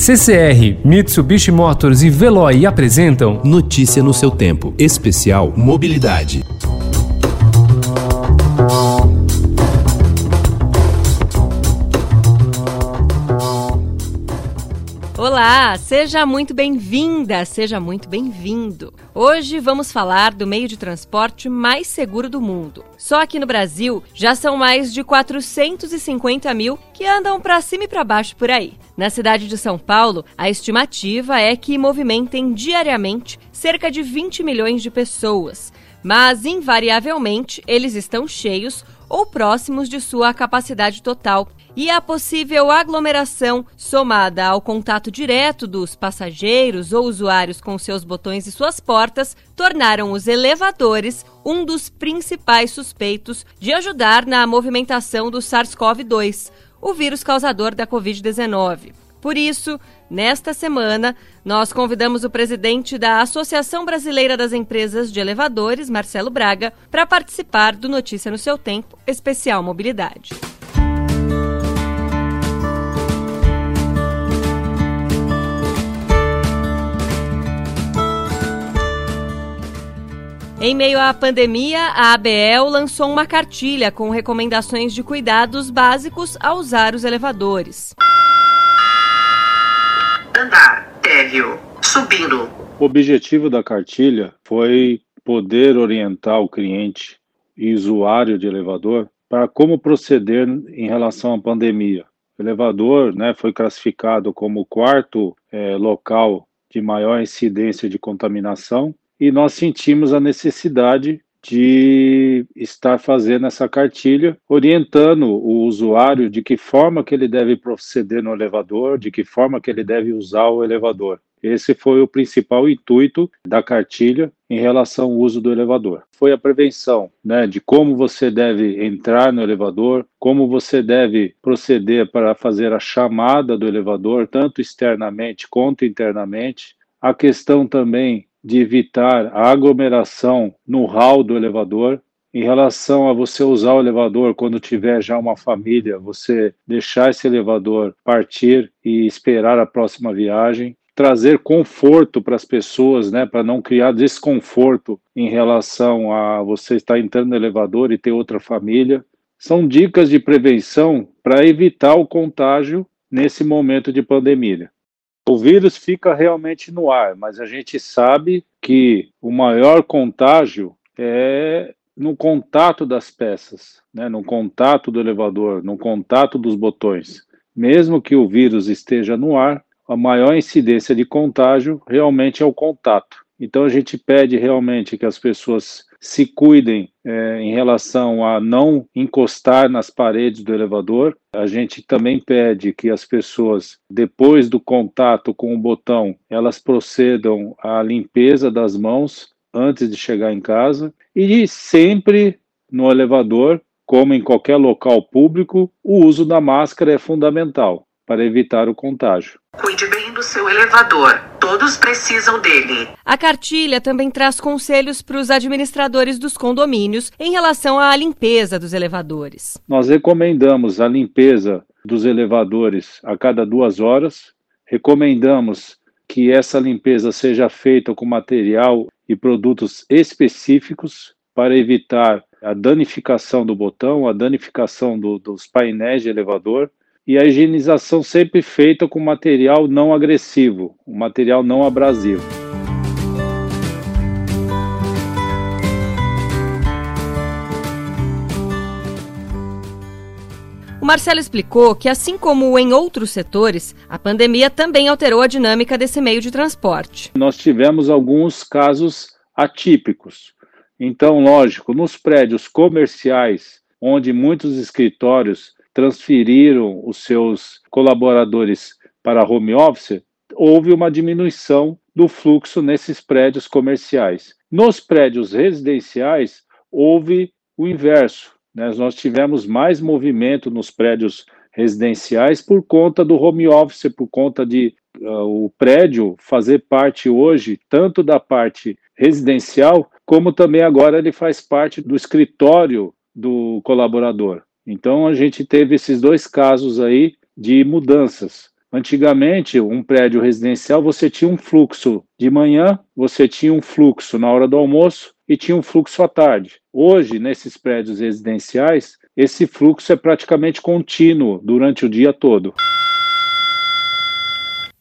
CCR, Mitsubishi Motors e Veloy apresentam Notícia no seu tempo. Especial Mobilidade. Olá, seja muito bem-vinda, seja muito bem-vindo. Hoje vamos falar do meio de transporte mais seguro do mundo. Só aqui no Brasil já são mais de 450 mil que andam para cima e para baixo por aí. Na cidade de São Paulo, a estimativa é que movimentem diariamente cerca de 20 milhões de pessoas, mas invariavelmente eles estão cheios ou próximos de sua capacidade total e a possível aglomeração, somada ao contato direto dos passageiros ou usuários com seus botões e suas portas, tornaram os elevadores um dos principais suspeitos de ajudar na movimentação do SARS-CoV-2, o vírus causador da Covid-19. Por isso, nesta semana, nós convidamos o presidente da Associação Brasileira das Empresas de Elevadores, Marcelo Braga, para participar do Notícia no seu Tempo, especial Mobilidade. Em meio à pandemia, a ABEL lançou uma cartilha com recomendações de cuidados básicos ao usar os elevadores. Andar, térreo, subindo. O objetivo da cartilha foi poder orientar o cliente e usuário de elevador para como proceder em relação à pandemia. O elevador né, foi classificado como o quarto é, local de maior incidência de contaminação e nós sentimos a necessidade de estar fazendo essa cartilha, orientando o usuário de que forma que ele deve proceder no elevador, de que forma que ele deve usar o elevador. Esse foi o principal intuito da cartilha em relação ao uso do elevador. Foi a prevenção, né, de como você deve entrar no elevador, como você deve proceder para fazer a chamada do elevador, tanto externamente quanto internamente. A questão também de evitar a aglomeração no hall do elevador. Em relação a você usar o elevador quando tiver já uma família, você deixar esse elevador partir e esperar a próxima viagem. Trazer conforto para as pessoas, né, para não criar desconforto em relação a você estar entrando no elevador e ter outra família. São dicas de prevenção para evitar o contágio nesse momento de pandemia. O vírus fica realmente no ar, mas a gente sabe que o maior contágio é no contato das peças, né, no contato do elevador, no contato dos botões. Mesmo que o vírus esteja no ar, a maior incidência de contágio realmente é o contato. Então a gente pede realmente que as pessoas se cuidem é, em relação a não encostar nas paredes do elevador. A gente também pede que as pessoas, depois do contato com o botão, elas procedam à limpeza das mãos antes de chegar em casa e sempre no elevador, como em qualquer local público, o uso da máscara é fundamental para evitar o contágio. Cuide bem do seu elevador. Todos precisam dele. A cartilha também traz conselhos para os administradores dos condomínios em relação à limpeza dos elevadores. Nós recomendamos a limpeza dos elevadores a cada duas horas. Recomendamos que essa limpeza seja feita com material e produtos específicos para evitar a danificação do botão, a danificação do, dos painéis de elevador e a higienização sempre feita com material não agressivo, um material não abrasivo. O Marcelo explicou que, assim como em outros setores, a pandemia também alterou a dinâmica desse meio de transporte. Nós tivemos alguns casos atípicos. Então, lógico, nos prédios comerciais, onde muitos escritórios transferiram os seus colaboradores para home office, houve uma diminuição do fluxo nesses prédios comerciais. Nos prédios residenciais, houve o inverso. Né? Nós tivemos mais movimento nos prédios residenciais por conta do home office, por conta de uh, o prédio fazer parte hoje tanto da parte residencial, como também agora ele faz parte do escritório do colaborador. Então a gente teve esses dois casos aí de mudanças. Antigamente, um prédio residencial você tinha um fluxo de manhã, você tinha um fluxo na hora do almoço e tinha um fluxo à tarde. Hoje, nesses prédios residenciais, esse fluxo é praticamente contínuo durante o dia todo.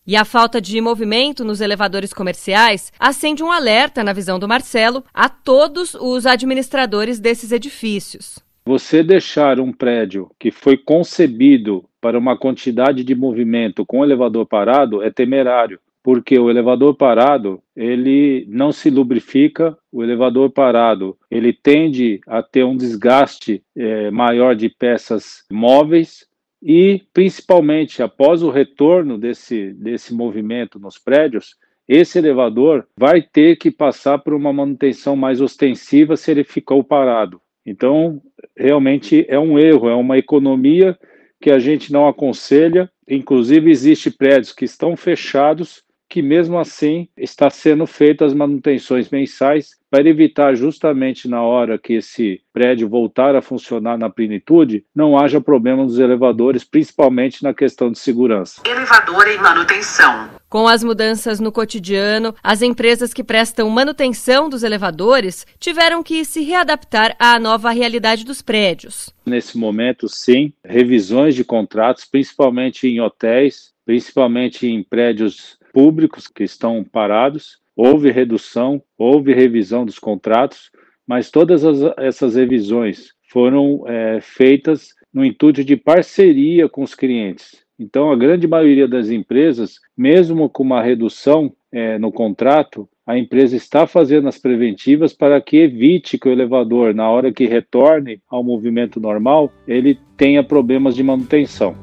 E a falta de movimento nos elevadores comerciais acende um alerta, na visão do Marcelo, a todos os administradores desses edifícios. Você deixar um prédio que foi concebido para uma quantidade de movimento com elevador parado é temerário, porque o elevador parado ele não se lubrifica, o elevador parado ele tende a ter um desgaste é, maior de peças móveis e, principalmente, após o retorno desse, desse movimento nos prédios, esse elevador vai ter que passar por uma manutenção mais ostensiva se ele ficou parado. Então, realmente é um erro, é uma economia que a gente não aconselha. Inclusive, existe prédios que estão fechados que mesmo assim está sendo feitas as manutenções mensais para evitar justamente na hora que esse prédio voltar a funcionar na plenitude, não haja problema nos elevadores, principalmente na questão de segurança. Elevador em manutenção. Com as mudanças no cotidiano, as empresas que prestam manutenção dos elevadores tiveram que se readaptar à nova realidade dos prédios. Nesse momento, sim, revisões de contratos, principalmente em hotéis, principalmente em prédios públicos que estão parados, houve redução, houve revisão dos contratos, mas todas as, essas revisões foram é, feitas no intuito de parceria com os clientes. Então, a grande maioria das empresas, mesmo com uma redução é, no contrato, a empresa está fazendo as preventivas para que evite que o elevador, na hora que retorne ao movimento normal, ele tenha problemas de manutenção.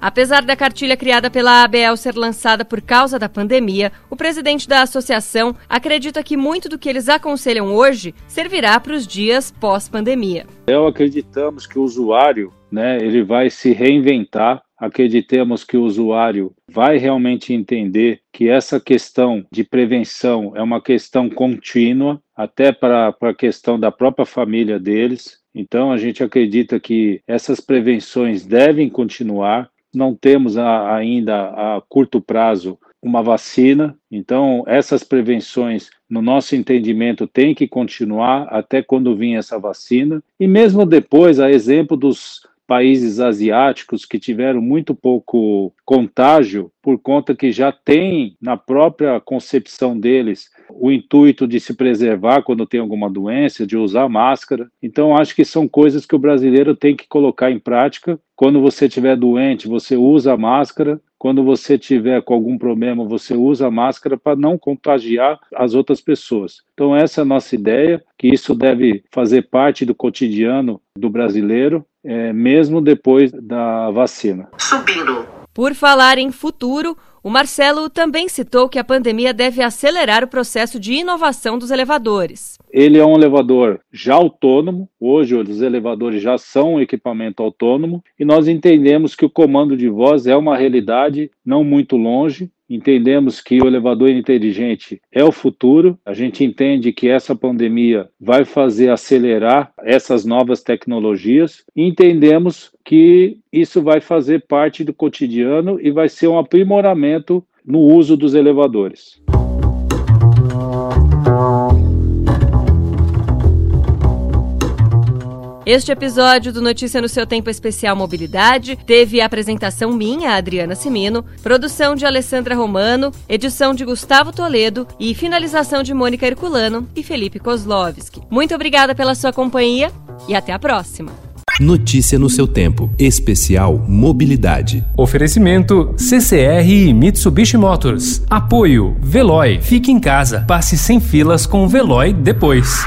Apesar da cartilha criada pela ABL ser lançada por causa da pandemia, o presidente da associação acredita que muito do que eles aconselham hoje servirá para os dias pós-pandemia. Eu acreditamos que o usuário, né, ele vai se reinventar. Acreditamos que o usuário vai realmente entender que essa questão de prevenção é uma questão contínua, até para a questão da própria família deles. Então, a gente acredita que essas prevenções devem continuar não temos a, ainda a curto prazo uma vacina, então essas prevenções, no nosso entendimento, têm que continuar até quando vir essa vacina. E mesmo depois, a exemplo dos países asiáticos que tiveram muito pouco contágio, por conta que já tem na própria concepção deles o intuito de se preservar quando tem alguma doença, de usar máscara. Então, acho que são coisas que o brasileiro tem que colocar em prática. Quando você estiver doente, você usa a máscara. Quando você tiver com algum problema, você usa a máscara para não contagiar as outras pessoas. Então, essa é a nossa ideia, que isso deve fazer parte do cotidiano do brasileiro é, mesmo depois da vacina. Subindo. Por falar em futuro, o Marcelo também citou que a pandemia deve acelerar o processo de inovação dos elevadores. Ele é um elevador já autônomo, hoje os elevadores já são um equipamento autônomo, e nós entendemos que o comando de voz é uma realidade não muito longe, entendemos que o elevador inteligente é o futuro. A gente entende que essa pandemia vai fazer acelerar essas novas tecnologias e entendemos que isso vai fazer parte do cotidiano e vai ser um aprimoramento no uso dos elevadores. Este episódio do Notícia no seu Tempo Especial Mobilidade teve a apresentação minha, Adriana Simino, produção de Alessandra Romano, edição de Gustavo Toledo e finalização de Mônica Herculano e Felipe Kozlovski. Muito obrigada pela sua companhia e até a próxima. Notícia no seu tempo. Especial Mobilidade. Oferecimento CCR e Mitsubishi Motors. Apoio Veloy. Fique em casa. Passe sem filas com o Veloy depois.